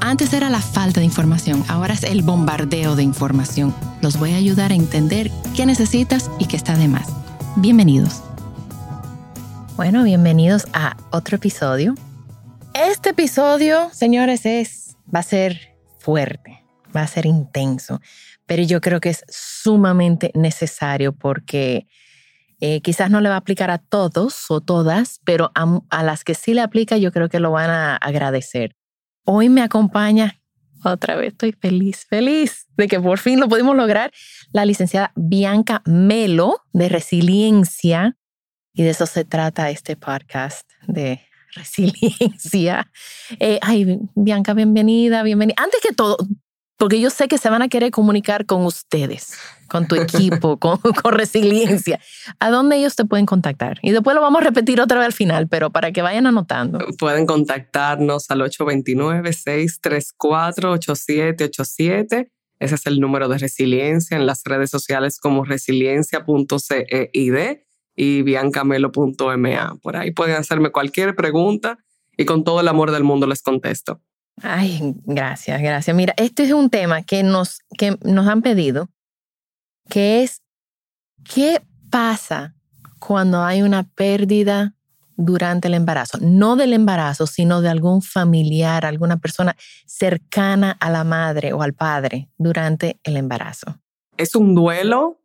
Antes era la falta de información, ahora es el bombardeo de información. Los voy a ayudar a entender qué necesitas y qué está de más. Bienvenidos. Bueno, bienvenidos a otro episodio. Este episodio, señores, es va a ser fuerte, va a ser intenso, pero yo creo que es sumamente necesario porque eh, quizás no le va a aplicar a todos o todas, pero a, a las que sí le aplica yo creo que lo van a agradecer. Hoy me acompaña, otra vez estoy feliz, feliz de que por fin lo pudimos lograr, la licenciada Bianca Melo de Resiliencia. Y de eso se trata este podcast de resiliencia. Eh, ay, Bianca, bienvenida, bienvenida. Antes que todo, porque yo sé que se van a querer comunicar con ustedes, con tu equipo, con, con, resiliencia. ¿A dónde ellos te pueden contactar? Y después lo vamos a repetir otra vez al final, pero para que vayan anotando. Pueden contactarnos al 829-634-8787. Ese es el número de resiliencia en las redes sociales como resiliencia.ceid y biancamelo.ma. Por ahí pueden hacerme cualquier pregunta y con todo el amor del mundo les contesto. Ay, gracias, gracias. Mira, este es un tema que nos, que nos han pedido, que es, ¿qué pasa cuando hay una pérdida durante el embarazo? No del embarazo, sino de algún familiar, alguna persona cercana a la madre o al padre durante el embarazo. Es un duelo,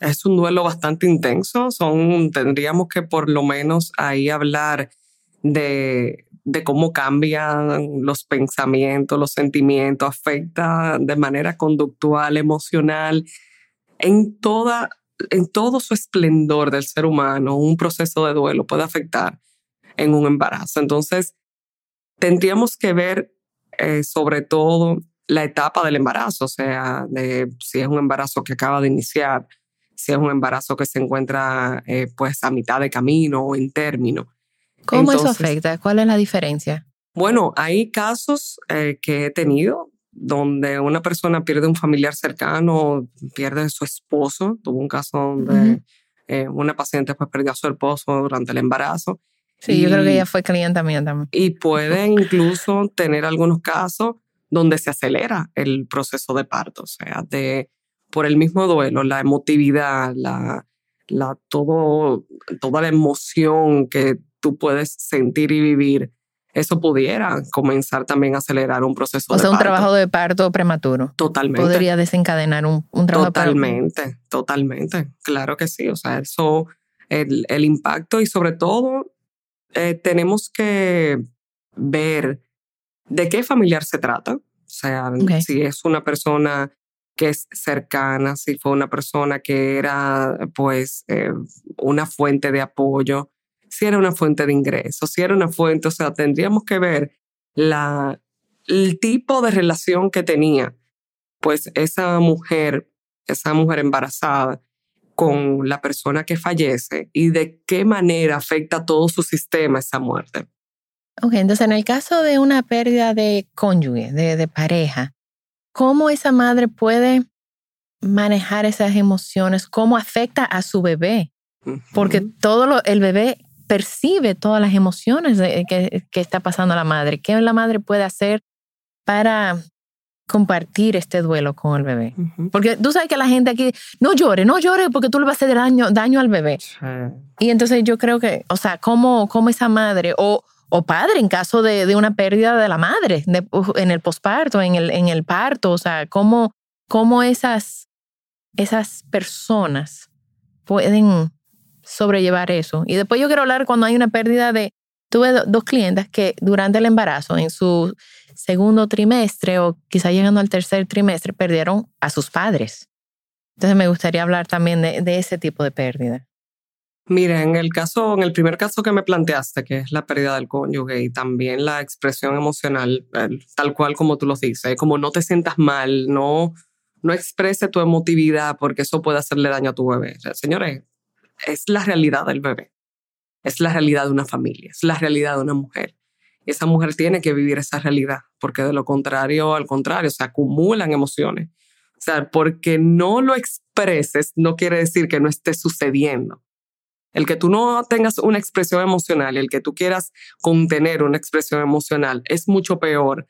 es un duelo bastante intenso. Son, tendríamos que por lo menos ahí hablar de, de cómo cambian los pensamientos, los sentimientos, afecta de manera conductual, emocional, en, toda, en todo su esplendor del ser humano, un proceso de duelo puede afectar en un embarazo. Entonces, tendríamos que ver eh, sobre todo la etapa del embarazo, o sea, si es un embarazo que acaba de iniciar, si es un embarazo que se encuentra eh, pues a mitad de camino o en término. ¿Cómo Entonces, eso afecta? ¿Cuál es la diferencia? Bueno, hay casos eh, que he tenido donde una persona pierde un familiar cercano, pierde a su esposo. Tuvo un caso donde uh -huh. eh, una paciente pues perdió a su esposo durante el embarazo. Sí, y, yo creo que ella fue clienta mía también. Y pueden incluso tener algunos casos donde se acelera el proceso de parto, o sea, de, por el mismo duelo, la emotividad, la, la, todo, toda la emoción que tú puedes sentir y vivir, eso pudiera comenzar también a acelerar un proceso o de sea, un parto. trabajo de parto prematuro. Totalmente. Podría desencadenar un, un trabajo Totalmente, totalmente. Claro que sí. O sea, eso, el, el impacto y sobre todo eh, tenemos que ver de qué familiar se trata. O sea, okay. si es una persona que es cercana, si fue una persona que era pues eh, una fuente de apoyo, si era una fuente de ingresos, si era una fuente, o sea, tendríamos que ver la, el tipo de relación que tenía pues esa mujer, esa mujer embarazada con la persona que fallece y de qué manera afecta todo su sistema esa muerte. Ok, entonces en el caso de una pérdida de cónyuge, de, de pareja, ¿cómo esa madre puede manejar esas emociones? ¿Cómo afecta a su bebé? Porque todo lo, el bebé percibe todas las emociones que, que, está pasando la madre. ¿Qué la madre puede hacer para compartir este duelo con el bebé? Uh -huh. Porque tú sabes que la gente aquí, no llore, no llore porque tú le vas a hacer daño, daño al bebé. Y entonces yo creo que, o sea, ¿cómo, cómo esa madre o, o padre en caso de, de, una pérdida de la madre de, en el posparto, en el, en el parto, o sea, cómo, cómo esas esas personas pueden sobrellevar eso. Y después yo quiero hablar cuando hay una pérdida de... Tuve dos clientes que durante el embarazo, en su segundo trimestre o quizá llegando al tercer trimestre, perdieron a sus padres. Entonces me gustaría hablar también de, de ese tipo de pérdida. Mira, en el caso, en el primer caso que me planteaste, que es la pérdida del cónyuge y también la expresión emocional, tal cual como tú lo dices, como no te sientas mal, no, no exprese tu emotividad porque eso puede hacerle daño a tu bebé. señores, es la realidad del bebé, es la realidad de una familia, es la realidad de una mujer. Y esa mujer tiene que vivir esa realidad, porque de lo contrario, al contrario, se acumulan emociones. O sea, porque no lo expreses no quiere decir que no esté sucediendo. El que tú no tengas una expresión emocional, el que tú quieras contener una expresión emocional, es mucho peor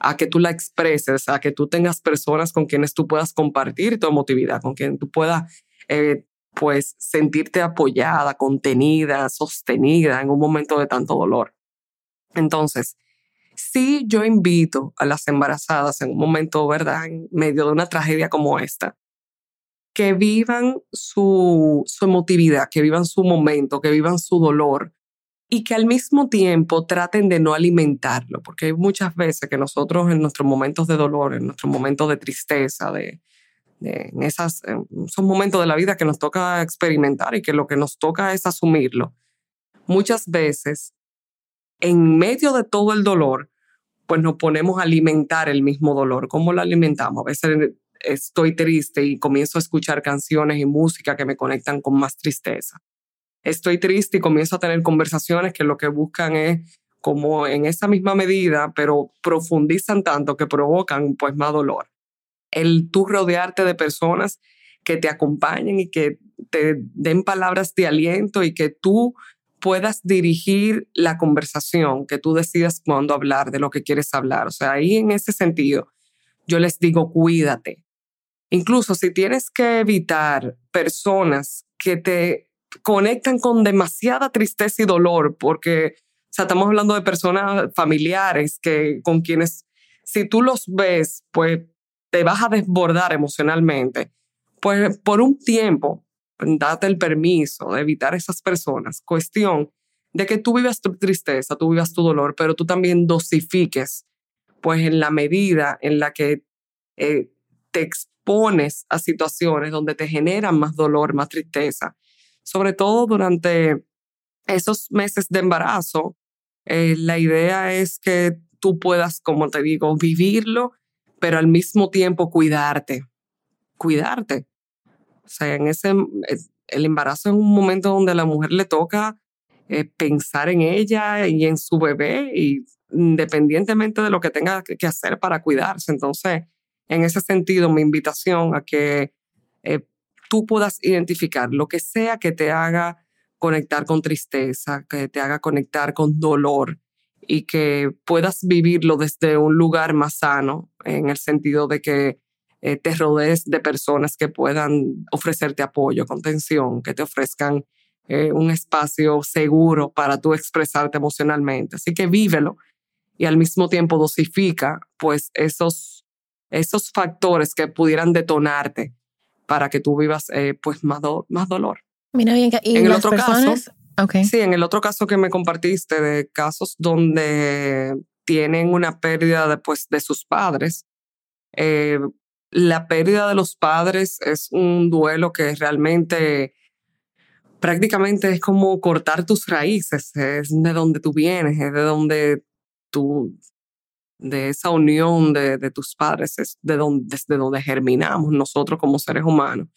a que tú la expreses, a que tú tengas personas con quienes tú puedas compartir tu emotividad, con quien tú puedas eh, pues sentirte apoyada, contenida, sostenida en un momento de tanto dolor. Entonces, sí yo invito a las embarazadas en un momento, ¿verdad?, en medio de una tragedia como esta, que vivan su, su emotividad, que vivan su momento, que vivan su dolor y que al mismo tiempo traten de no alimentarlo, porque hay muchas veces que nosotros en nuestros momentos de dolor, en nuestros momentos de tristeza, de en esas, esos momentos de la vida que nos toca experimentar y que lo que nos toca es asumirlo, muchas veces en medio de todo el dolor, pues nos ponemos a alimentar el mismo dolor. ¿Cómo lo alimentamos? A veces estoy triste y comienzo a escuchar canciones y música que me conectan con más tristeza. Estoy triste y comienzo a tener conversaciones que lo que buscan es como en esa misma medida, pero profundizan tanto que provocan pues más dolor. El tú rodearte de personas que te acompañen y que te den palabras de aliento y que tú puedas dirigir la conversación, que tú decidas cuándo hablar de lo que quieres hablar. O sea, ahí en ese sentido, yo les digo, cuídate, Incluso si tienes que evitar personas que te conectan con demasiada tristeza y dolor, porque o sea, estamos hablando de personas familiares que con quienes si tú los ves, pues te vas a desbordar emocionalmente. Pues por un tiempo, date el permiso de evitar esas personas. Cuestión de que tú vivas tu tristeza, tú vivas tu dolor, pero tú también dosifiques, pues en la medida en la que eh, te pones a situaciones donde te generan más dolor, más tristeza, sobre todo durante esos meses de embarazo. Eh, la idea es que tú puedas, como te digo, vivirlo, pero al mismo tiempo cuidarte, cuidarte. O sea, en ese, el embarazo es un momento donde a la mujer le toca eh, pensar en ella y en su bebé, y independientemente de lo que tenga que hacer para cuidarse. Entonces, en ese sentido, mi invitación a que eh, tú puedas identificar lo que sea que te haga conectar con tristeza, que te haga conectar con dolor y que puedas vivirlo desde un lugar más sano, en el sentido de que eh, te rodees de personas que puedan ofrecerte apoyo, contención, que te ofrezcan eh, un espacio seguro para tú expresarte emocionalmente. Así que vívelo y al mismo tiempo dosifica pues esos esos factores que pudieran detonarte para que tú vivas eh, pues más, más dolor. Mira bien, y en el otro caso, okay. sí, en el otro caso que me compartiste de casos donde tienen una pérdida de, pues, de sus padres, eh, la pérdida de los padres es un duelo que realmente prácticamente es como cortar tus raíces, es de donde tú vienes, es de donde tú, de esa unión de, de tus padres, es de donde, desde donde germinamos nosotros como seres humanos.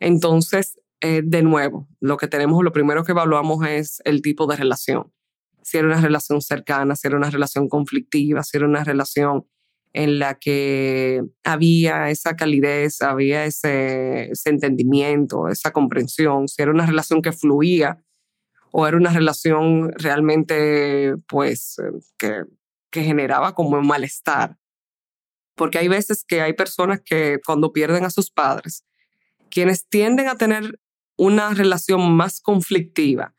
Entonces, eh, de nuevo, lo que tenemos, lo primero que evaluamos es el tipo de relación. Si era una relación cercana, si era una relación conflictiva, si era una relación en la que había esa calidez, había ese, ese entendimiento, esa comprensión, si era una relación que fluía o era una relación realmente, pues, que que generaba como un malestar. Porque hay veces que hay personas que cuando pierden a sus padres, quienes tienden a tener una relación más conflictiva,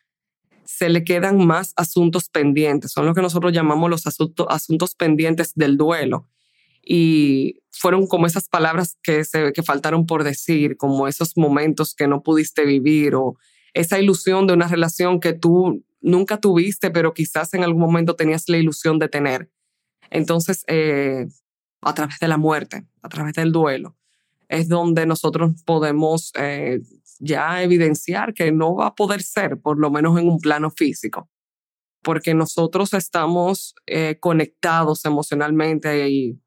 se le quedan más asuntos pendientes. Son lo que nosotros llamamos los asuntos, asuntos pendientes del duelo. y fueron como esas palabras que, se, que faltaron por decir, como esos momentos que no pudiste vivir o esa ilusión de una relación que tú nunca tuviste, pero quizás en algún momento tenías la ilusión de tener. Entonces, eh, a través de la muerte, a través del duelo, es donde nosotros podemos eh, ya evidenciar que no va a poder ser, por lo menos en un plano físico, porque nosotros estamos eh, conectados emocionalmente y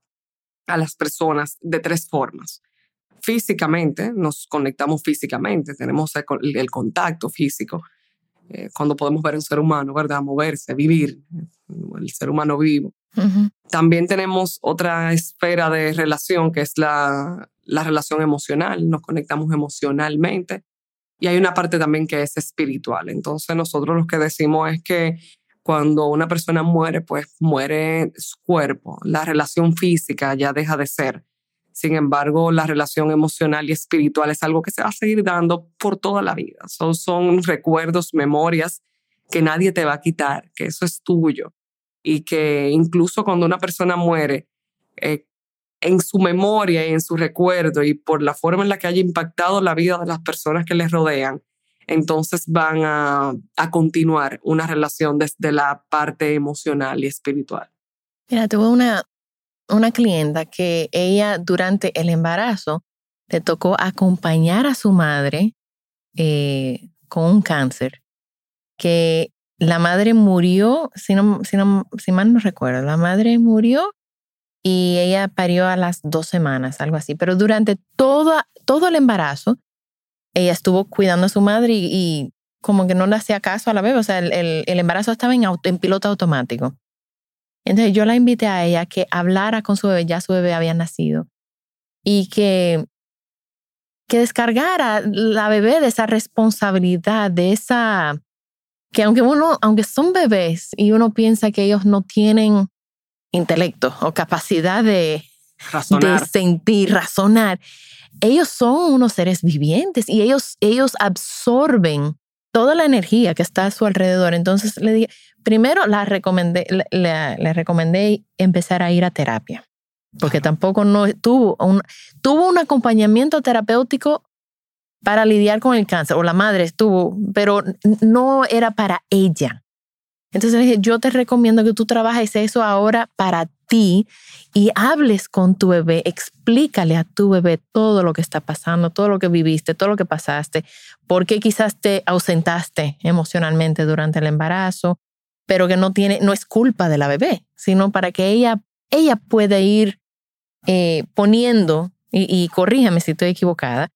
a las personas de tres formas. Físicamente, nos conectamos físicamente, tenemos el, contacto físico, eh, cuando podemos ver a un ser humano, ¿verdad? Moverse, vivir, el ser humano vivo. También tenemos otra esfera de relación que es la, la relación emocional, nos conectamos emocionalmente. Y hay una parte también que es espiritual. Entonces nosotros lo que decimos es que cuando una persona muere, pues muere su cuerpo, la relación física ya deja de ser. Sin embargo, la relación emocional y espiritual es algo que se va a seguir dando por toda la vida. Son, son recuerdos, memorias que nadie te va a quitar, que eso es tuyo. Y que incluso cuando una persona muere, eh, en su memoria y en su recuerdo y por la forma en la que haya impactado la vida de las personas que les rodean, entonces van a, continuar una relación desde la parte emocional y espiritual. Mira, tuve una, una clienta que ella durante el embarazo le tocó acompañar a su madre eh, con un cáncer, que la madre murió, si, no, si, no, si mal no recuerdo, la madre murió y ella parió a las dos semanas, algo así, pero durante todo, todo el embarazo, ella estuvo cuidando a su madre y, como que no le hacía caso a la bebé, o sea, el, el, embarazo estaba en, en piloto automático. Entonces yo la invité a ella que hablara con su bebé, ya su bebé había nacido, y que, que descargara la bebé de esa responsabilidad, de esa, que aunque uno, aunque son bebés y uno piensa que ellos no tienen intelecto o capacidad de, de sentir, razonar, ellos son unos seres vivientes y ellos, ellos absorben toda la energía que está a su alrededor. Entonces le dije, primero la recomendé, le, recomendé empezar a ir a terapia, porque tampoco no tuvo un, tuvo un acompañamiento terapéutico para lidiar con el cáncer, o la madre estuvo, pero no era para ella. Entonces le dije, yo te recomiendo que tú trabajes eso ahora para ti y hables con tu bebé, explícale a tu bebé todo lo que está pasando, todo lo que viviste, todo lo que pasaste, por qué quizás te ausentaste emocionalmente durante el embarazo, pero que no tiene, no es culpa de la bebé, sino para que ella, ella pueda ir eh, poniendo, y, corríjame si estoy equivocada,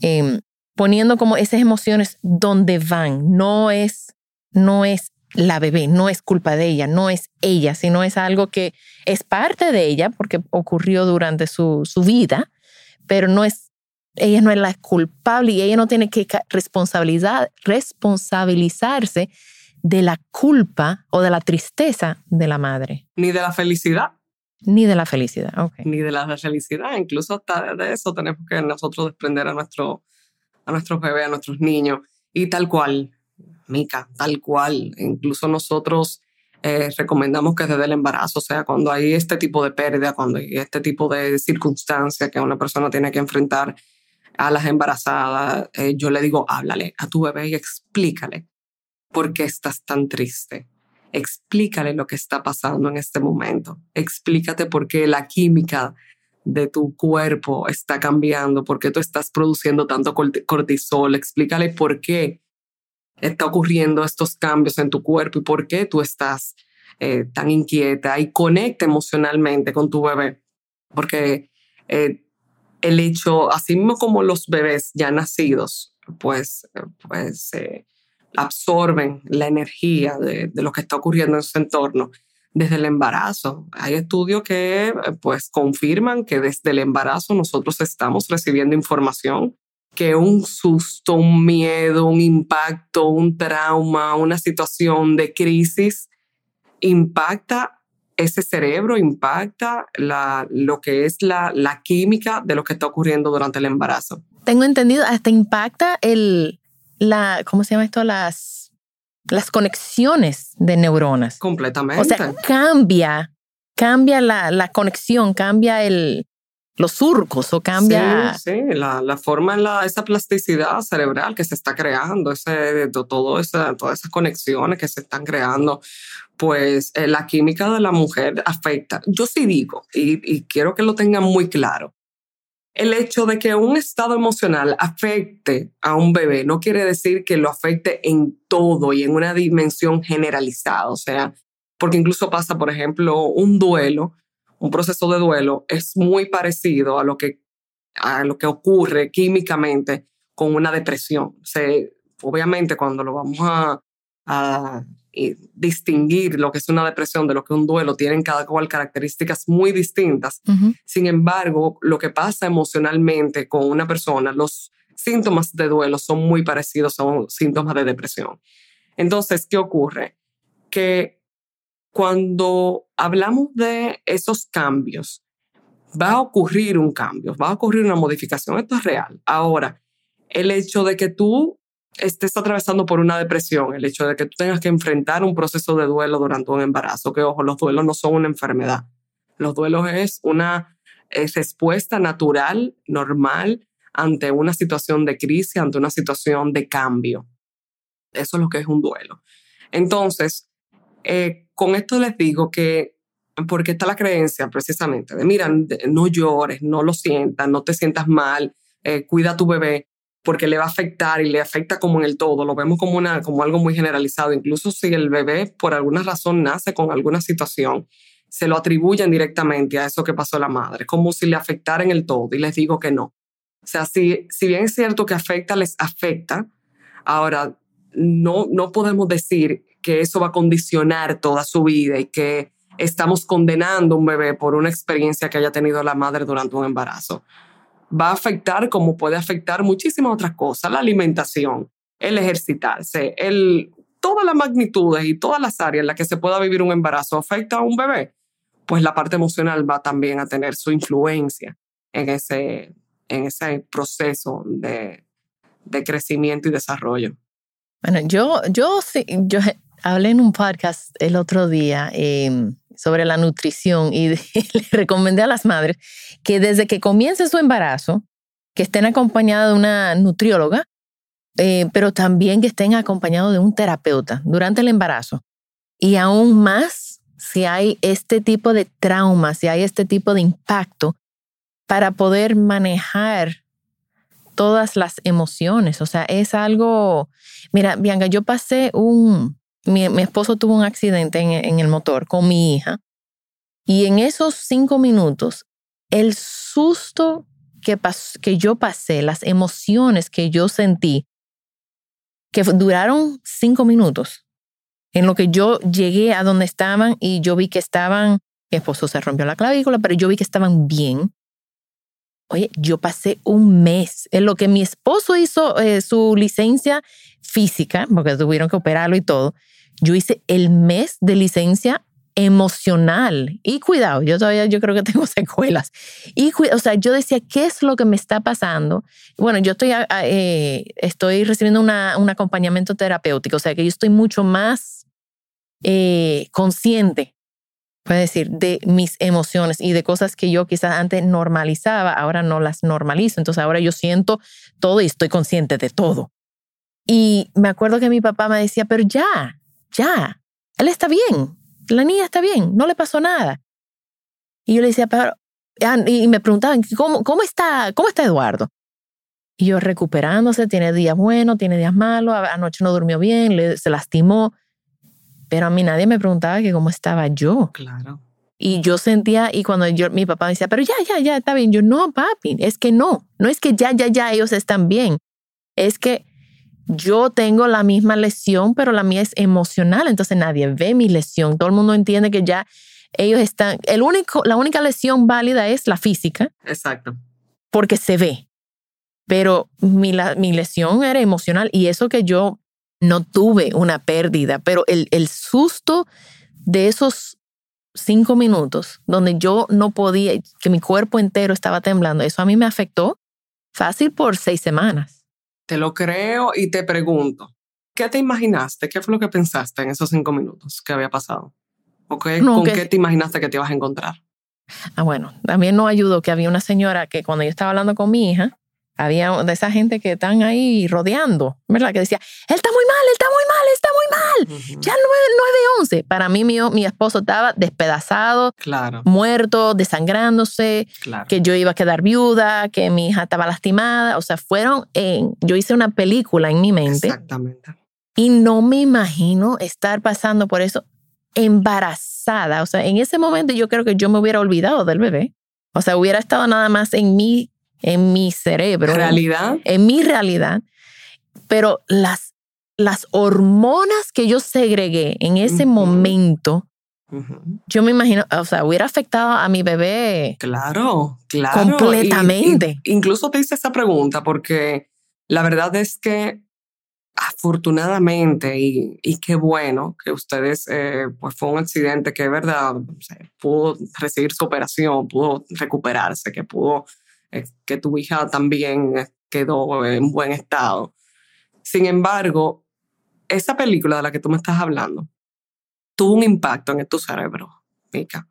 em, poniendo como esas emociones donde van, no es, no es la bebé, no es culpa de ella, no es ella, sino es algo que es parte de ella porque ocurrió durante su, su vida, pero no es, ella no es la culpable y ella no tiene que responsabilizar, responsabilizarse de la culpa o de la tristeza de la madre. Ni de la felicidad. Ni de la felicidad, ok. Ni de la felicidad, incluso hasta de eso tenemos que nosotros desprender a, nuestro, a nuestros bebés, a nuestros niños. Y tal cual, Tal cual. Incluso nosotros eh, recomendamos que desde el embarazo, o sea, cuando hay este tipo de pérdida, cuando hay este tipo de circunstancias que una persona tiene que enfrentar a las embarazadas, eh, yo le digo, háblale a tu bebé y explícale por qué estás tan triste. Explícale lo que está pasando en este momento. Explícate por qué la química de tu cuerpo está cambiando, por qué tú estás produciendo tanto cortisol. Explícale por qué está ocurriendo estos cambios en tu cuerpo y por qué tú estás eh, tan inquieta y conecta emocionalmente con tu bebé. Porque eh, el hecho, así mismo como los bebés ya nacidos, pues, pues absorben la energía de, de, lo que está ocurriendo en su entorno desde el embarazo. Hay estudios que pues confirman que desde el embarazo nosotros estamos recibiendo información que un susto, un miedo, un impacto, un trauma, una situación de crisis impacta ese cerebro, impacta la, lo que es la, la química de lo que está ocurriendo durante el embarazo. Tengo entendido, hasta impacta el, la, ¿cómo se llama esto? Las, las conexiones de neuronas. Completamente. O sea, cambia cambia la, la conexión, cambia el, los surcos o cambia. Sí, la, la forma la, esa plasticidad cerebral que se está creando, ese, todo esa, todas esas conexiones que se están creando, pues eh, la química de la mujer afecta. Yo sí digo, y, y quiero que lo tengan muy claro, el hecho de que un estado emocional afecte a un bebé no quiere decir que lo afecte en todo y en una dimensión generalizada. O sea, porque incluso pasa, por ejemplo, un duelo un proceso de duelo es muy parecido a lo que, a lo que ocurre químicamente con una depresión. Se, obviamente cuando lo vamos a, a distinguir lo que es una depresión de lo que es un duelo, tienen cada cual características muy distintas. Sin embargo, lo que pasa emocionalmente con una persona, los síntomas de duelo son muy parecidos a síntomas de depresión. Entonces, ¿qué ocurre? Que cuando hablamos de esos cambios, va a ocurrir un cambio, va a ocurrir una modificación. Esto es real. Ahora, el hecho de que tú estés atravesando por una depresión, el hecho de que tú tengas que enfrentar un proceso de duelo durante un embarazo, que ojo, los duelos no son una enfermedad. Los duelos es una respuesta natural, normal, ante una situación de crisis, ante una situación de cambio. Eso es lo que es un duelo. Entonces, eh, con esto les digo que, porque está la creencia precisamente de, mira, no llores, no lo sientas, no te sientas mal, eh, cuida a tu bebé, porque le va a afectar y le afecta como en el todo. Lo vemos como, una, como algo muy generalizado. Incluso si el bebé por alguna razón nace con alguna situación, se lo atribuyen directamente a eso que pasó la madre, como si le afectara en el todo. Y les digo que no. O sea, si, si bien es cierto que afecta, les afecta, ahora no, no podemos decir que eso va a condicionar toda su vida y que estamos condenando a un bebé por una experiencia que haya tenido la madre durante un embarazo. Va a afectar como puede afectar muchísimas otras cosas, la alimentación, el ejercitarse, el, todas las magnitudes y todas las áreas en las que se pueda vivir un embarazo afecta a un bebé, pues la parte emocional va también a tener su influencia en ese, en ese proceso de, de crecimiento y desarrollo. Bueno, yo, yo, yo hablé en un podcast el otro día em, sobre la nutrición y le recomendé a las madres que desde que comience su embarazo, que estén acompañadas de una nutrióloga, eh, pero también que estén acompañados de un terapeuta durante el embarazo. Y aún más si hay este tipo de trauma, si hay este tipo de impacto, para poder manejar todas las emociones. O sea, es algo, mira, Bianca, yo pasé un, mi, esposo tuvo un accidente en, el motor con mi hija y en esos cinco minutos, el susto que, que yo pasé, las emociones que yo sentí, que duraron cinco minutos, en lo que yo llegué a donde estaban y yo vi que estaban, mi esposo se rompió la clavícula, pero yo vi que estaban bien. Oye, yo pasé un mes en lo que mi esposo hizo eh, su licencia física, porque tuvieron que operarlo y todo yo hice el mes de licencia emocional y cuidado, yo todavía yo creo que tengo secuelas. Y o sea, yo decía, ¿qué es lo que me está pasando? Bueno, yo estoy, eh, estoy recibiendo una, un acompañamiento terapéutico, o sea, que yo estoy mucho más eh, consciente, puede decir, de mis emociones y de cosas que yo quizás antes normalizaba, ahora no las normalizo. Entonces ahora yo siento todo y estoy consciente de todo. Y me acuerdo que mi papá me decía, pero ya, ya, él está bien, la niña está bien, no le pasó nada. Y yo le decía, pero, ah, y me preguntaban, ¿cómo, cómo, está, ¿cómo está Eduardo? Y yo recuperándose, tiene días buenos, tiene días malos, anoche no durmió bien, se lastimó. Pero a mí nadie me preguntaba que cómo estaba yo. Claro. Y yo sentía, y cuando yo, mi papá me decía, pero ya, ya, ya, está bien. Yo, no, papi, es que no. No es que ya, ya, ya, ellos están bien. Es que yo tengo la misma lesión, pero la mía es emocional, entonces nadie ve mi lesión. Todo el mundo entiende que ya ellos están, el único, la única lesión válida es la física. Exacto. Porque se ve. Pero mi, mi lesión era emocional y eso que yo no tuve una pérdida, pero el, el susto de esos cinco minutos donde yo no podía, que mi cuerpo entero estaba temblando, eso a mí me afectó fácil por seis semanas. Te lo creo y te pregunto, ¿qué te imaginaste? ¿Qué fue lo que pensaste en esos cinco minutos que había pasado? ¿O qué- No, ¿Con que- qué te imaginaste que te ibas a encontrar? Ah, bueno, también nos ayudó que había una señora que cuando yo estaba hablando con mi hija, había de esa gente que están ahí rodeando, ¿verdad? Que decía, él está muy mal, él está muy mal, está muy mal. Ujú. Ya 9, 11. Para mí, mi, mi esposo estaba despedazado, Claro, muerto, desangrándose, claro. que yo iba a quedar viuda, que mi hija estaba lastimada. O sea, fueron en. Yo hice una película en mi mente Exactamente. y no me imagino estar pasando por eso embarazada. O sea, en ese momento yo creo que yo me hubiera olvidado del bebé. O sea, hubiera estado nada más en mi, en mi cerebro. Realidad, En mi realidad. Pero las, las hormonas que yo segregué en ese momento, yo me imagino, o sea, hubiera afectado a mi bebé. claro, claro. Completamente. Y- y- incluso te hice esa pregunta porque la verdad es que afortunadamente y, y qué bueno que ustedes, eh, pues fue un accidente que, verdad, o sea, pudo recibir su operación, pudo recuperarse, que pudo, que tu hija también quedó en buen estado. Sin embargo, esa película de la que tú me estás hablando tuvo un impacto en tu cerebro, Mika,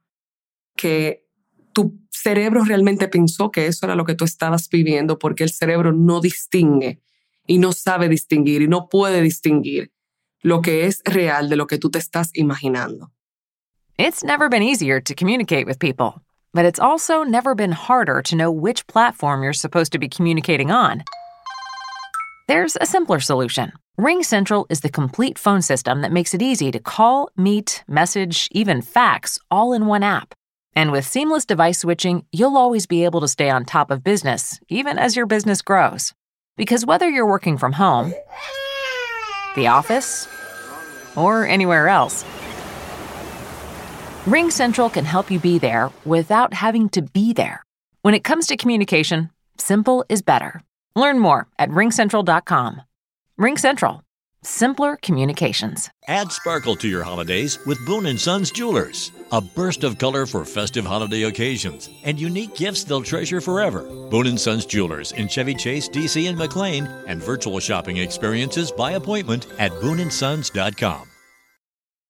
que tu cerebro realmente pensó que eso era lo que tú estabas viviendo porque el cerebro no distingue y no sabe distinguir y no puede distinguir lo que es real de lo que tú te estás imaginando. It's never been easier to communicate with people, but it's also never been harder to know which platform you're supposed to be communicating on. There's a simpler solution. Ring Central is the complete phone system that makes it easy to call, meet, message, even fax all in one app. And with seamless device switching, you'll always be able to stay on top of business, even as your business grows. Because whether you're working from home, the office, or anywhere else, Ring Central can help you be there without having to be there. When it comes to communication, simple is better. Learn more at ringcentral.com. RingCentral. Simpler communications. Add sparkle to your holidays with Boone & Sons Jewelers. A burst of color for festive holiday occasions and unique gifts they'll treasure forever. Boone & Sons Jewelers in Chevy Chase, DC, and McLean, and virtual shopping experiences by appointment at booneandsons.com.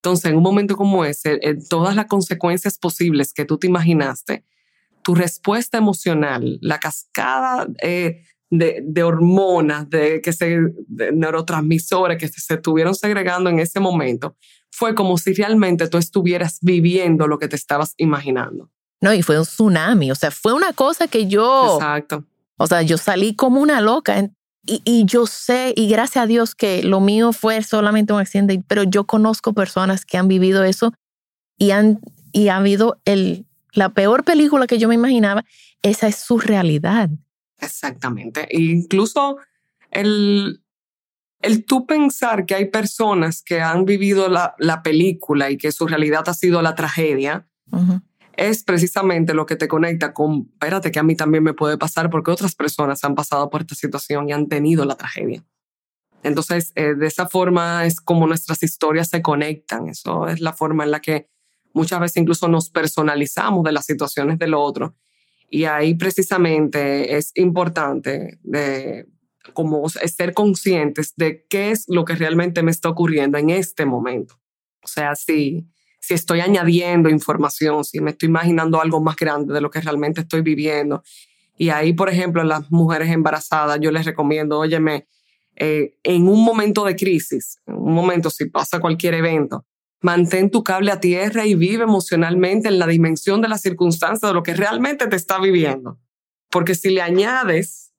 Entonces, en un momento como ese, en todas las consecuencias posibles que tú te imaginaste, tu respuesta emocional, la cascada eh, de, de hormonas, de, que se, de neurotransmisores que se, estuvieron segregando en ese momento, fue como si realmente tú estuvieras viviendo lo que te estabas imaginando. No, y fue un tsunami. O sea, fue una cosa que yo. Exacto. O sea, yo salí como una loca. en- Y, y yo sé, y gracias a Dios que lo mío fue solamente un accidente, pero yo conozco personas que han vivido eso y han y ha habido el, la peor película que yo me imaginaba. Esa es su realidad. Exactamente. E incluso el, el tú pensar que hay personas que han vivido la, la película y que su realidad ha sido la tragedia, Ujú. Es precisamente lo que te conecta con, espérate que a mí también me puede pasar porque otras personas han pasado por esta situación y han tenido la tragedia. Entonces, eh, de esa forma es como nuestras historias se conectan. Eso es la forma en la que muchas veces incluso nos personalizamos de las situaciones del otro. Y ahí precisamente es importante de como ser conscientes de qué es lo que realmente me está ocurriendo en este momento. O sea, si, si estoy añadiendo información, si me estoy imaginando algo más grande de lo que realmente estoy viviendo. Y ahí, por ejemplo, las mujeres embarazadas, yo les recomiendo, óyeme, eh, en un momento de crisis, en un momento si pasa cualquier evento, mantén tu cable a tierra y vive emocionalmente en la dimensión de las circunstancias de lo que realmente te está viviendo. Porque si le añades,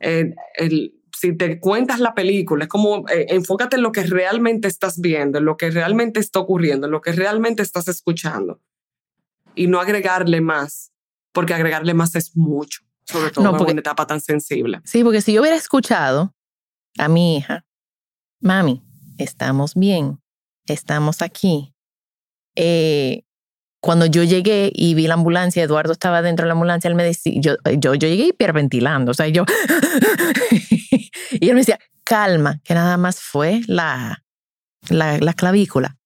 eh, el, si te cuentas la película, es como eh, enfócate en lo que realmente estás viendo, en lo que realmente está ocurriendo, en lo que realmente estás escuchando. Y no agregarle más, porque agregarle más es mucho, sobre todo No, en porque- una etapa tan sensible. Sí, porque si yo hubiera escuchado a mi hija, mami, estamos bien, estamos aquí. Eh, cuando yo llegué y vi la ambulancia, Eduardo estaba dentro de la ambulancia, él me decía, yo, yo, yo llegué hiperventilando, o sea, yo, y él me decía, calma, que nada más fue la, la, la clavícula.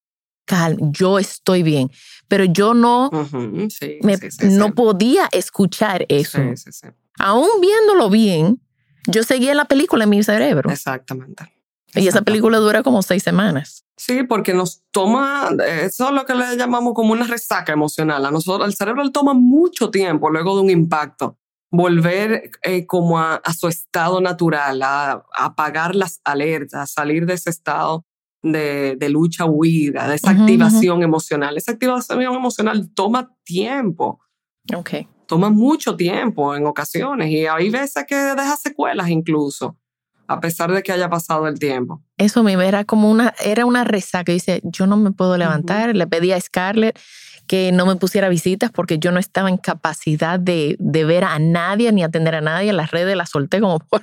Calma, yo estoy bien, pero yo no, Ujú, sí, me- sí, sí, no podía escuchar eso. Sí, sí, sí. Aún viéndolo bien, yo seguía la película en mi cerebro. Exactamente. Y esa película dura como seis semanas. Sí, porque nos toma, eso es lo que le llamamos como una resaca emocional. A nosotros, el cerebro le toma mucho tiempo luego de un impacto volver eh, como a, su estado natural, a, apagar las alertas, salir de ese estado de, de lucha huida, de esa activación emocional. Esa activación emocional toma tiempo. Ok. Toma mucho tiempo en ocasiones y hay veces que deja secuelas incluso, a pesar de que haya pasado el tiempo. Eso me era como una, era una resaca. Dice, yo no me puedo levantar. Le pedí a Scarlett que no me pusiera visitas porque yo no estaba en capacidad de, de, ver a nadie ni atender a nadie. Las redes las solté como por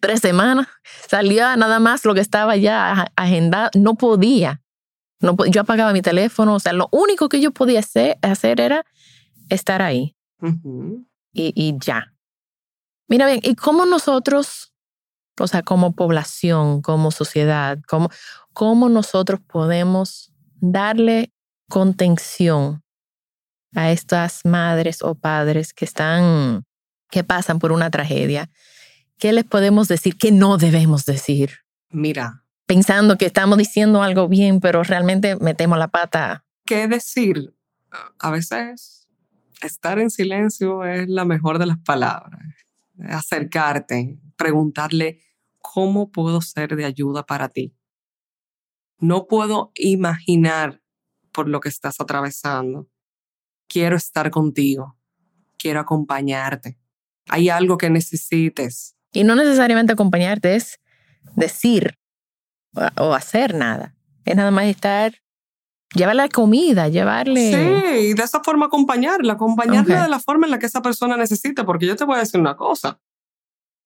tres semanas. Salía nada más lo que estaba ya agendado. No podía. No, yo apagaba mi teléfono. O sea, lo único que yo podía hacer, hacer era estar ahí. y, y ya. Mira bien, ¿y cómo nosotros, o sea, como población, como sociedad, cómo, cómo nosotros podemos darle contención a estas madres o padres que están, que pasan por una tragedia, ¿qué les podemos decir que no debemos decir? Mira. Pensando que estamos diciendo algo bien, pero realmente metemos la pata. ¿Qué decir? A veces estar en silencio es la mejor de las palabras. Acercarte, preguntarle, ¿cómo puedo ser de ayuda para ti? No puedo imaginar por lo que estás atravesando. Quiero estar contigo. Quiero acompañarte. Hay algo que necesites. Y no necesariamente acompañarte es decir o hacer nada. Es nada más estar, llevarle comida, llevarle... Sí, y de esa forma acompañarla, acompañarla de la forma en la que esa persona necesita, porque yo te voy a decir una cosa.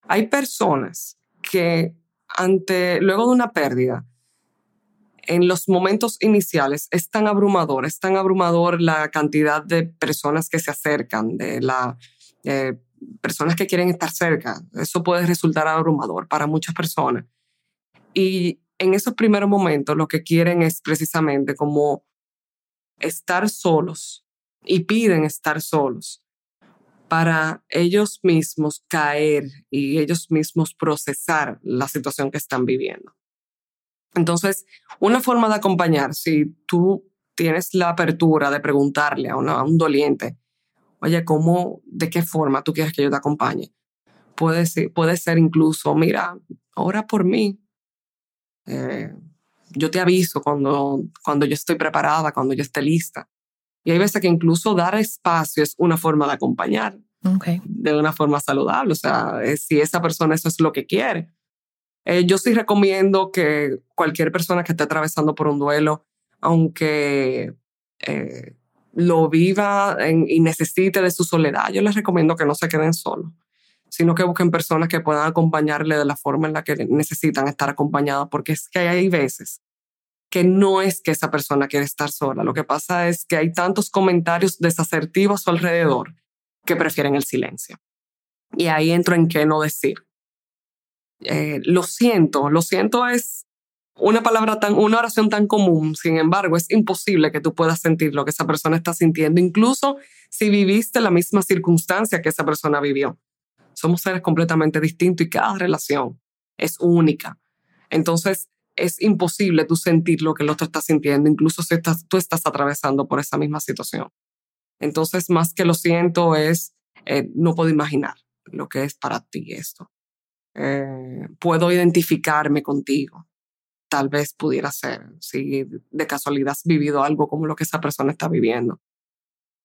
Hay personas que ante, luego de una pérdida, en los momentos iniciales es tan abrumador, es tan abrumador la cantidad de personas que se acercan, de la eh, personas que quieren estar cerca. Eso puede resultar abrumador para muchas personas. Y en esos primeros momentos lo que quieren es precisamente como estar solos y piden estar solos para ellos mismos caer y ellos mismos procesar la situación que están viviendo. Entonces, una forma de acompañar, si tú tienes la apertura de preguntarle a, un doliente, oye, ¿cómo, de qué forma tú quieres que yo te acompañe? Puede ser, puede ser incluso, mira, ora por mí. Eh, yo te aviso cuando, cuando yo estoy preparada, cuando yo esté lista. Y hay veces que incluso dar espacio es una forma de acompañar. De una forma saludable. O sea, si esa persona eso es lo que quiere. Eh, yo sí recomiendo que cualquier persona que esté atravesando por un duelo, aunque eh, lo viva y necesite de su soledad, yo les recomiendo que no se queden solos, sino que busquen personas que puedan acompañarle de la forma en la que necesitan estar acompañadas, porque es que hay veces que no es que esa persona quiere estar sola, lo que pasa es que hay tantos comentarios desasertivos a su alrededor que prefieren el silencio. Y ahí entro en qué no decir. Eh, lo siento, lo siento es una palabra tan, una oración tan común, sin embargo, es imposible que tú puedas sentir lo que esa persona está sintiendo, incluso si viviste la misma circunstancia que esa persona vivió. Somos seres completamente distintos y cada relación es única. Entonces, es imposible tú sentir lo que el otro está sintiendo, incluso si tú estás atravesando por esa misma situación. Entonces, más que lo siento es, eh, no puedo imaginar lo que es para ti esto. Eh, puedo identificarme contigo. Tal vez pudiera ser, si de casualidad has vivido algo como lo que esa persona está viviendo.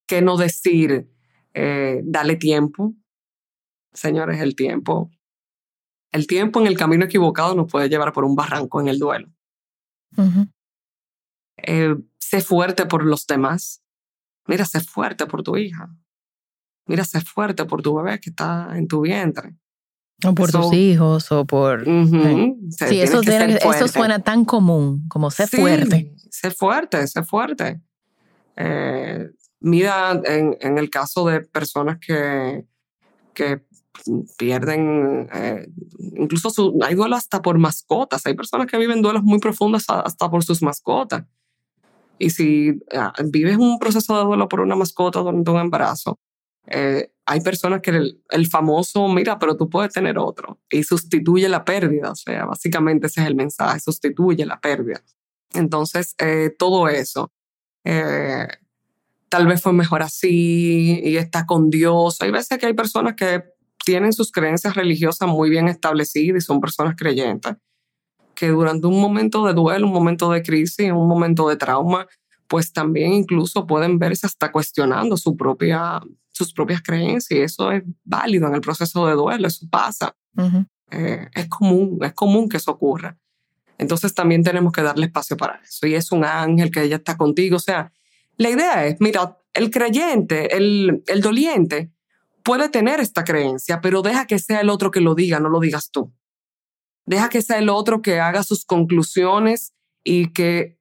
¿Qué no decir? Eh, dale tiempo. Señores, el tiempo. El tiempo en el camino equivocado nos puede llevar por un barranco en el duelo. Eh, sé fuerte por los demás. Mira, sé fuerte por tu hija. Mira, sé fuerte por tu bebé que está en tu vientre. O por tus hijos, o por... Sí, eso, eso, suena tan común, como ser fuerte. Sé fuerte, sé fuerte. Eh, mira, en, en, el caso de personas que, que pierden, eh, incluso hay duelo hasta por mascotas. Hay personas que viven duelos muy profundos hasta por sus mascotas. Y si ah, vives un proceso de duelo por una mascota durante un embarazo, eh, hay personas que el, famoso, mira, pero tú puedes tener otro y sustituye la pérdida. O sea, básicamente ese es el mensaje, sustituye la pérdida. Entonces, eh, todo eso. Eh, tal vez fue mejor así y está con Dios. Hay veces que hay personas que tienen sus creencias religiosas muy bien establecidas y son personas creyentes, que durante un momento de duelo, un momento de crisis, un momento de trauma, pues también incluso pueden verse hasta cuestionando su propia, sus propias creencias y eso es válido en el proceso de duelo, eso pasa. Eh, es común, es común que eso ocurra. Entonces también tenemos que darle espacio para eso. Y es un ángel que ella está contigo. O sea, la idea es, mira, el creyente, el, el doliente, puede tener esta creencia, pero deja que sea el otro que lo diga, no lo digas tú. Deja que sea el otro que haga sus conclusiones y que,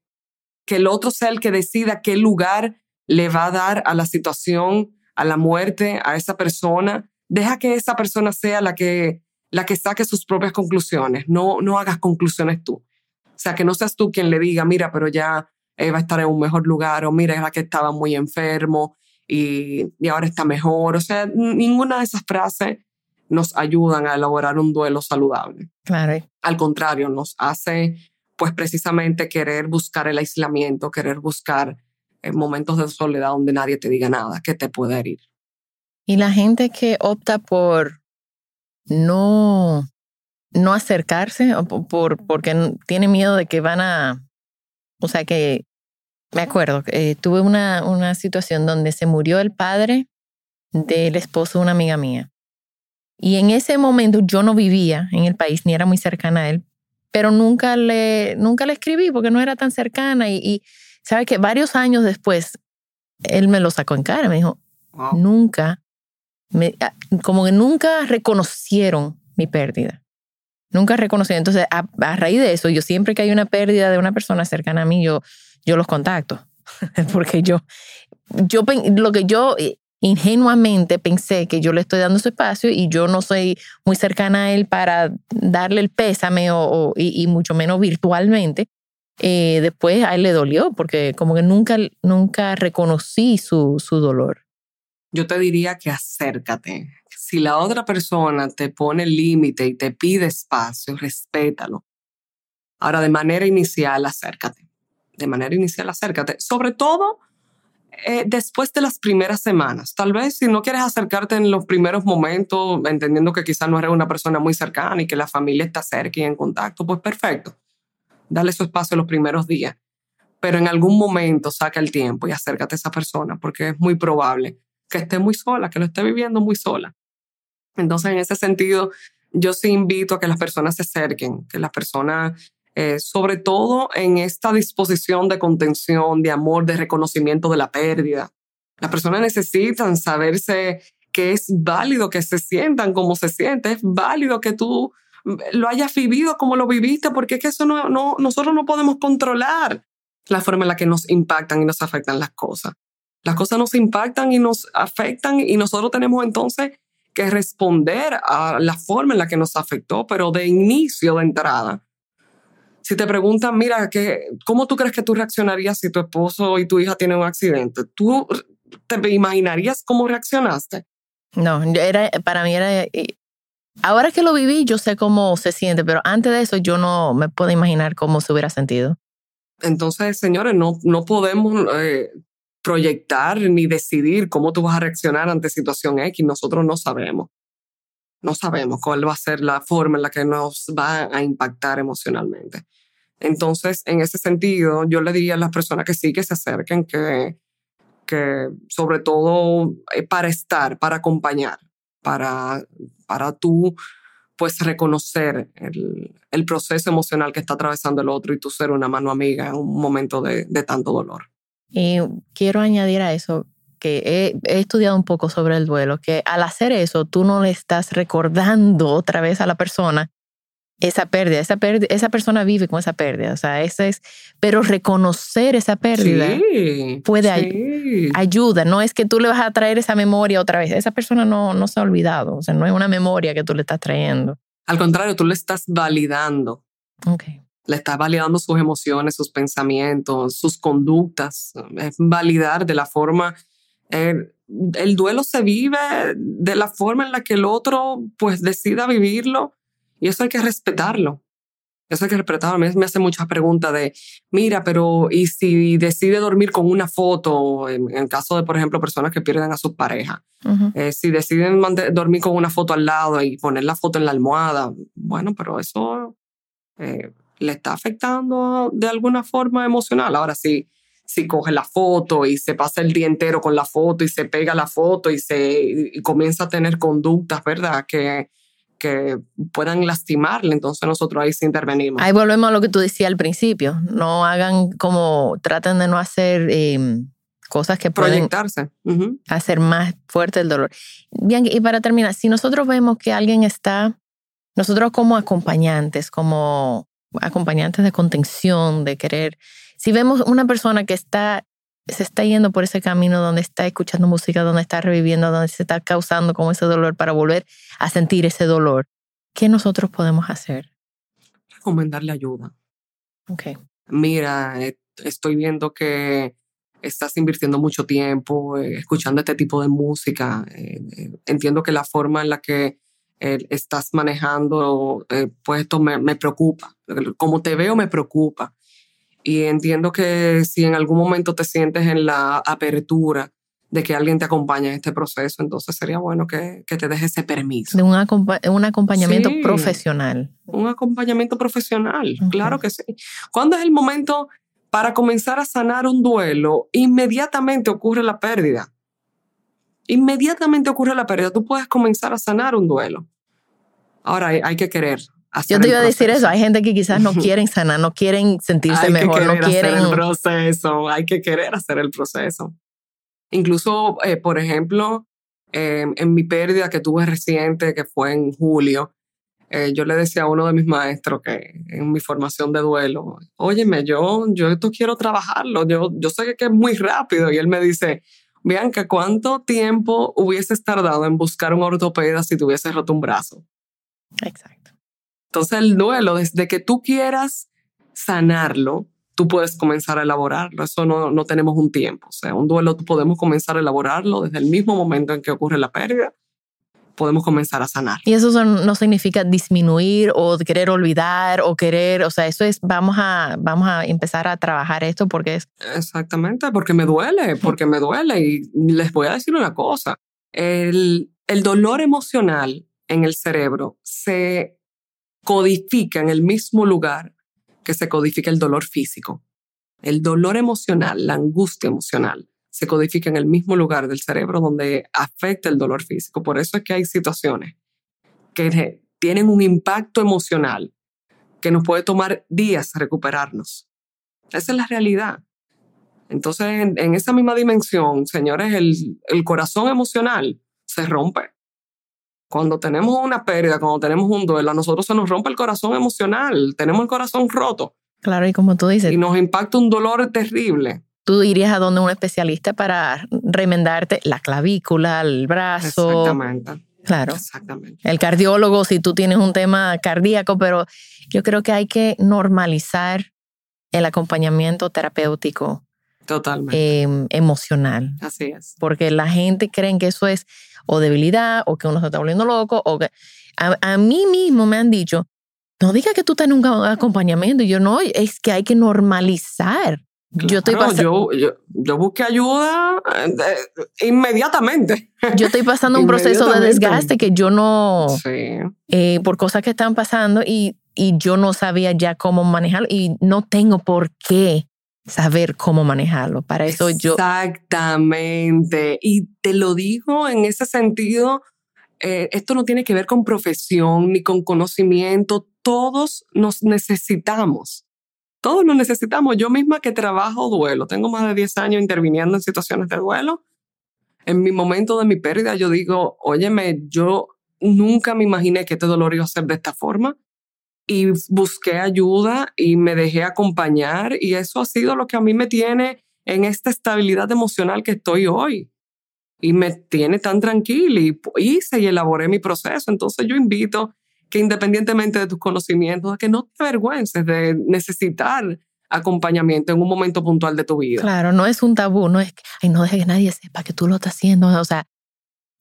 que el otro sea el que decida qué lugar le va a dar a la situación, a la muerte, a esa persona. Deja que esa persona sea la que la que saque sus propias conclusiones. No, no hagas conclusiones tú. O sea, que no seas tú quien le diga, mira, pero ya va a estar en un mejor lugar, o mira, era que estaba muy enfermo y, y ahora está mejor. O sea, ninguna de esas frases nos ayudan a elaborar un duelo saludable. Claro. Al contrario, nos hace, pues precisamente querer buscar el aislamiento, querer buscar eh, momentos de soledad donde nadie te diga nada, que te pueda herir. Y la gente que opta por no, no acercarse por, porque tiene miedo de que van a, o sea que, me acuerdo, eh, tuve una, una situación donde se murió el padre del esposo de una amiga mía. Y en ese momento yo no vivía en el país, ni era muy cercana a él, pero nunca le, nunca le escribí porque no era tan cercana. Y, y sabe que varios años después, él me lo sacó en cara, me dijo, nunca Ah, como que nunca reconocieron mi pérdida. Nunca reconocieron. Entonces, a, raíz de eso, yo siempre que hay una pérdida de una persona cercana a mí, yo, yo los contacto. Porque yo, yo, lo que yo eh, ingenuamente pensé que yo le estoy dando su espacio y yo no soy muy cercana a él para darle el pésame o, y, mucho menos virtualmente. Eh, después a él le dolió porque como que nunca, nunca reconocí su, su dolor yo te diría que acércate. Si la otra persona te pone límite y te pide espacio, respétalo. Ahora, de manera inicial, acércate. De manera inicial, acércate. Sobre todo eh, después de las primeras semanas. Tal vez si no quieres acercarte en los primeros momentos, entendiendo que quizás no eres una persona muy cercana y que la familia está cerca y en contacto, pues perfecto. Dale su espacio los primeros días. Pero en algún momento saca el tiempo y acércate a esa persona porque es muy probable que esté muy sola, que lo esté viviendo muy sola. Entonces, en ese sentido, yo sí invito a que las personas se acerquen, que las personas, eh, sobre todo en esta disposición de contención, de amor, de reconocimiento de la pérdida, las personas necesitan saberse que es válido que se sientan como se sienten, es válido que tú lo hayas vivido como lo viviste, porque es que eso no, no, nosotros no podemos controlar la forma en la que nos impactan y nos afectan las cosas. Las cosas nos impactan y nos afectan y nosotros tenemos entonces que responder a la forma en la que nos afectó, pero de inicio, de entrada. Si te preguntan, mira, ¿qué, ¿cómo tú crees que tú reaccionarías si tu esposo y tu hija tienen un accidente? ¿Tú te imaginarías cómo reaccionaste? No, era, para mí era... Ahora que lo viví, yo sé cómo se siente, pero antes de eso yo no me puedo imaginar cómo se hubiera sentido. Entonces, señores, no, no podemos eh, proyectar ni decidir cómo tú vas a reaccionar ante situación X. Nosotros no sabemos. No sabemos cuál va a ser la forma en la que nos va a impactar emocionalmente. Entonces, en ese sentido, yo le diría a las personas que sí, que se acerquen, que, que sobre todo eh, para estar, para acompañar, para, para tú pues reconocer el, el, proceso emocional que está atravesando el otro y tú ser una mano amiga en un momento de, de tanto dolor. Y quiero añadir a eso que he, estudiado un poco sobre el duelo, que al hacer eso tú no le estás recordando otra vez a la persona esa pérdida, esa pérdida, esa persona vive con esa pérdida, o sea, esa es, pero reconocer esa pérdida puede sí. ayuda, no es que tú le vas a traer esa memoria otra vez, esa persona no, no se ha olvidado, o sea, no es una memoria que tú le estás trayendo. Al contrario, tú le estás validando. Okay le estás validando sus emociones, sus pensamientos, sus conductas. Es validar de la forma, el, duelo se vive de la forma en la que el otro pues decida vivirlo y eso hay que respetarlo. Eso hay que respetar. A mí me hace muchas preguntas de, mira, pero ¿y si decide dormir con una foto? En, el caso de, por ejemplo, personas que pierden a sus parejas. Eh, si deciden dormir con una foto al lado y poner la foto en la almohada, bueno, pero eso eh, le está afectando de alguna forma emocional. Ahora, si, si coge la foto y se pasa el día entero con la foto y se pega la foto y, se, y comienza a tener conductas, ¿verdad? Que que puedan lastimarle, entonces nosotros ahí sí intervenimos. Ahí volvemos a lo que tú decías al principio, no hagan como, traten de no hacer em, cosas que pueden proyectarse, hacer más fuerte el dolor. Bien, y para terminar, si nosotros vemos que alguien está, nosotros como acompañantes, como acompañantes de contención, de querer, si vemos una persona que está se está yendo por ese camino donde está escuchando música, donde está reviviendo, donde se está causando como ese dolor para volver a sentir ese dolor, ¿qué nosotros podemos hacer? Recomendarle ayuda. Ok. Mira, eh, estoy viendo que estás invirtiendo mucho tiempo eh, escuchando este tipo de música. Eh, entiendo que la forma en la que estás manejando, pues esto me, me preocupa. Como te veo, me preocupa. Y entiendo que si en algún momento te sientes en la apertura de que alguien te acompañe en este proceso, entonces sería bueno que, que te deje ese permiso. De un, un acompañamiento profesional. Un acompañamiento profesional, claro que sí. ¿Cuándo es el momento para comenzar a sanar un duelo? Inmediatamente ocurre la pérdida. Inmediatamente ocurre la pérdida. Tú puedes comenzar a sanar un duelo. Ahora hay que querer, yo te iba a decir eso, hay gente que quizás no quieren sanar, no quieren sentirse mejor, no quieren... Hacer el proceso, hay que querer hacer el proceso. Incluso, eh, por ejemplo, em, en mi pérdida que tuve reciente, que fue en julio, eh, yo le decía a uno de mis maestros que en mi formación de duelo, óyeme, yo, yo esto quiero trabajarlo, yo, yo sé que es muy rápido. Y él me dice, Bianca, ¿cuánto tiempo hubieses tardado en buscar un ortopeda si te hubieses roto un brazo? Exacto. Entonces el duelo, desde que tú quieras sanarlo, tú puedes comenzar a elaborarlo. Eso no, no tenemos un tiempo. O sea, un duelo tú podemos comenzar a elaborarlo desde el mismo momento en que ocurre la pérdida. Podemos comenzar a sanar. Y eso no significa disminuir o querer olvidar o querer, o sea, eso es, vamos a, vamos a empezar a trabajar esto porque es... Exactamente, porque me duele, porque me duele. Y les voy a decir una cosa, el, el dolor emocional en el cerebro se codifica en el mismo lugar que se codifica el dolor físico. El dolor emocional, la angustia emocional, se codifica en el mismo lugar del cerebro donde afecta el dolor físico. Por eso es que hay situaciones que tienen un impacto emocional que nos puede tomar días recuperarnos. Esa es la realidad. Entonces, en, esa misma dimensión, señores, el, el corazón emocional se rompe. Cuando tenemos una pérdida, cuando tenemos un duelo, a nosotros se nos rompe el corazón emocional, tenemos el corazón roto. Claro, y como tú dices. Y nos impacta un dolor terrible. Tú irías a donde un especialista para remendarte la clavícula, el brazo. Exactamente. Claro. Exactamente. El cardiólogo, si tú tienes un tema cardíaco, pero yo creo que hay que normalizar el acompañamiento terapéutico. Totalmente. Em, emocional. Así es. Porque la gente cree que eso es o debilidad o que uno se está volviendo loco o que a, mí mismo me han dicho, no diga que tú estás en un acompañamiento. Y yo no, es que hay que normalizar. yo, estoy yo, yo, yo, busqué ayuda eh, inmediatamente. Yo estoy pasando un proceso de desgaste que yo no, sí. eh, por cosas que están pasando y, y yo no sabía ya cómo manejarlo y no tengo por qué saber cómo manejarlo. Para eso yo... Exactamente. Y te lo digo en ese sentido, eh, esto no tiene que ver con profesión ni con conocimiento. Todos nos necesitamos. Todos nos necesitamos. Yo misma que trabajo duelo, tengo más de 10 años interviniendo en situaciones de duelo. En mi momento de mi pérdida, yo digo, óyeme, yo nunca me imaginé que este dolor iba a ser de esta forma y busqué ayuda y me dejé acompañar y eso ha sido lo que a mí me tiene en esta estabilidad emocional que estoy hoy y me tiene tan tranquila y hice y elaboré mi proceso. Entonces yo invito que independientemente de tus conocimientos, que no te avergüences de necesitar acompañamiento en un momento puntual de tu vida. Claro, no es un tabú, no es que, ay, no deje que nadie sepa que tú lo estás haciendo, o sea,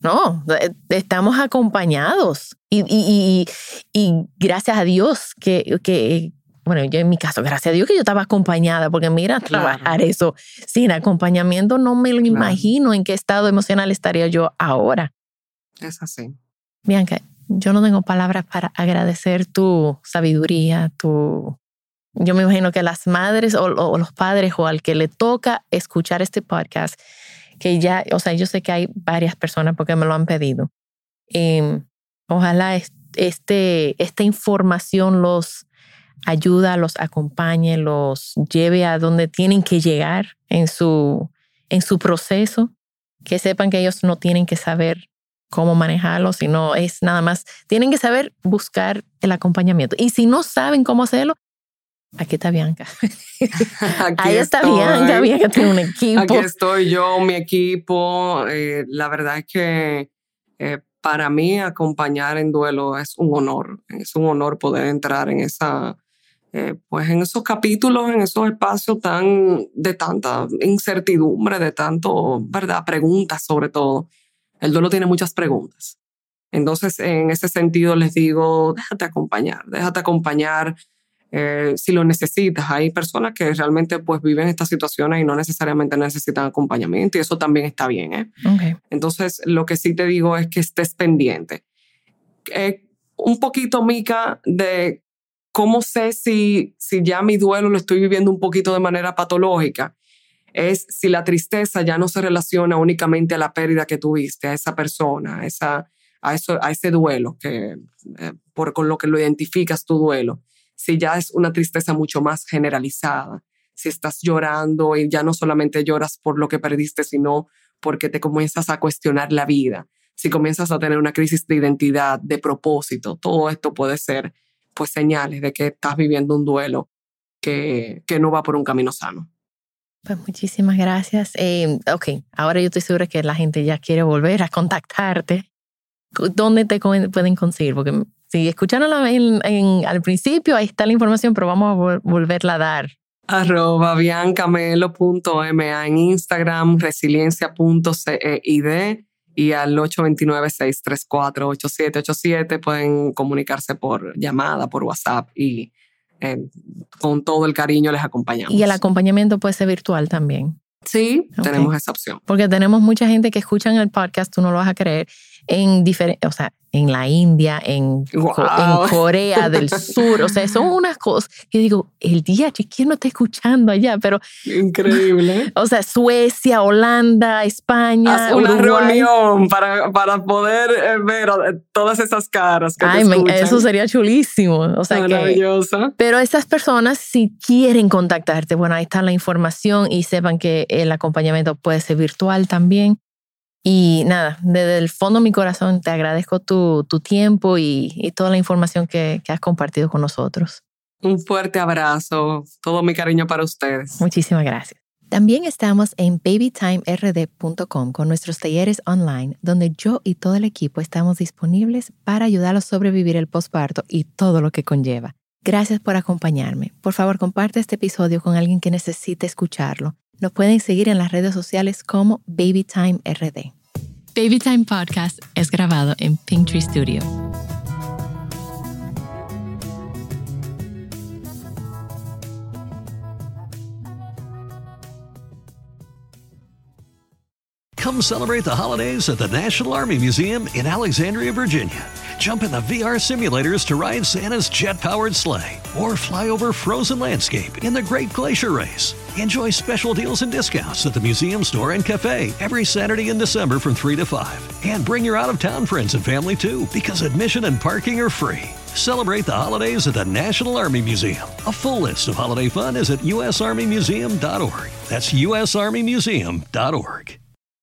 no, estamos acompañados y, y, y, y gracias a Dios que, que, bueno, yo en mi caso, gracias a Dios que yo estaba acompañada, porque mira, trabajar eso sin acompañamiento, no me lo imagino en qué estado emocional estaría yo ahora. Es así. Bianca, yo no tengo palabras para agradecer tu sabiduría, tu... Yo me imagino que las madres o, o los padres o al que le toca escuchar este podcast, que ya, o sea, yo sé que hay varias personas porque me lo han pedido. Em, ojalá este, esta información los ayuda, los acompañe, los lleve a donde tienen que llegar en su, en su proceso, que sepan que ellos no tienen que saber cómo manejarlo, sino es nada más, tienen que saber buscar el acompañamiento. Y si no saben cómo hacerlo, aquí está Bianca. Ahí está Bianca, Bianca tiene un equipo. Aquí estoy yo, mi equipo. Eh, la verdad es que eh, para mí acompañar en duelo es un honor, es un honor poder entrar en esa, eh, pues en esos capítulos, en esos espacios tan de tanta incertidumbre, de tanto, verdad, preguntas sobre todo. El duelo tiene muchas preguntas. Entonces, en ese sentido les digo, déjate acompañar, déjate acompañar eh, si lo necesitas. Hay personas que realmente pues viven estas situaciones y no necesariamente necesitan acompañamiento y eso también está bien. ¿eh? Entonces, lo que sí te digo es que estés pendiente. Eh, un poquito, Mica, de cómo sé si, si ya mi duelo lo estoy viviendo un poquito de manera patológica. Es si la tristeza ya no se relaciona únicamente a la pérdida que tuviste, a esa persona, a, esa, a, eso, a ese duelo, que, eh, por, con lo que lo identificas tu duelo si ya es una tristeza mucho más generalizada, si estás llorando y ya no solamente lloras por lo que perdiste, sino porque te comienzas a cuestionar la vida, si comienzas a tener una crisis de identidad, de propósito, todo esto puede ser pues señales de que estás viviendo un duelo que, no va por un camino sano. Pues muchísimas gracias. Eh, ok, ahora yo estoy segura que la gente ya quiere volver a contactarte. ¿Dónde te pueden conseguir? Porque si escucharon en, al principio, ahí está la información, pero vamos a volverla a dar. Arroba biancamelo.ma en Instagram, resiliencia.cid y al 829-634-8787 pueden comunicarse por llamada, por WhatsApp y eh, con todo el cariño les acompañamos. Y el acompañamiento puede ser virtual también. Sí, tenemos esa opción. Porque tenemos mucha gente que escucha en el podcast, tú no lo vas a creer, en diferentes, o sea, en la India, en, en, Corea del Sur. O sea, son unas cosas que digo, el día, ¿quién no está escuchando allá? Pero. Increíble. O sea, Suecia, Holanda, España. Haz una reunión para, para poder eh, ver todas esas caras que Ay, eso sería chulísimo. O sea, Maravillosa. pero estas personas, si quieren contactarte, bueno, ahí está la información y sepan que el acompañamiento puede ser virtual también. Y nada, desde el fondo de mi corazón te agradezco tu, tu tiempo y, y, toda la información que, que has compartido con nosotros. Un fuerte abrazo, todo mi cariño para ustedes. Muchísimas gracias. También estamos en babytimerd.com con nuestros talleres online, donde yo y todo el equipo estamos disponibles para ayudarlos a sobrevivir el posparto y todo lo que conlleva. Gracias por acompañarme. Por favor, comparte este episodio con alguien que necesite escucharlo. Nos pueden seguir en las redes sociales como BabyTime RD. Babytime Podcast es grabado en Pinktree Studio. Come celebrate the holidays at the National Army Museum in Alexandria, Virginia. Jump in the VR simulators to ride Santa's jet powered sleigh or fly over frozen landscape in the Great Glacier Race. Enjoy special deals and discounts at the museum store and cafe every Saturday in December from 3 to 5. And bring your out of town friends and family too because admission and parking are free. Celebrate the holidays at the National Army Museum. A full list of holiday fun is at usarmymuseum.org. That's usarmymuseum.org.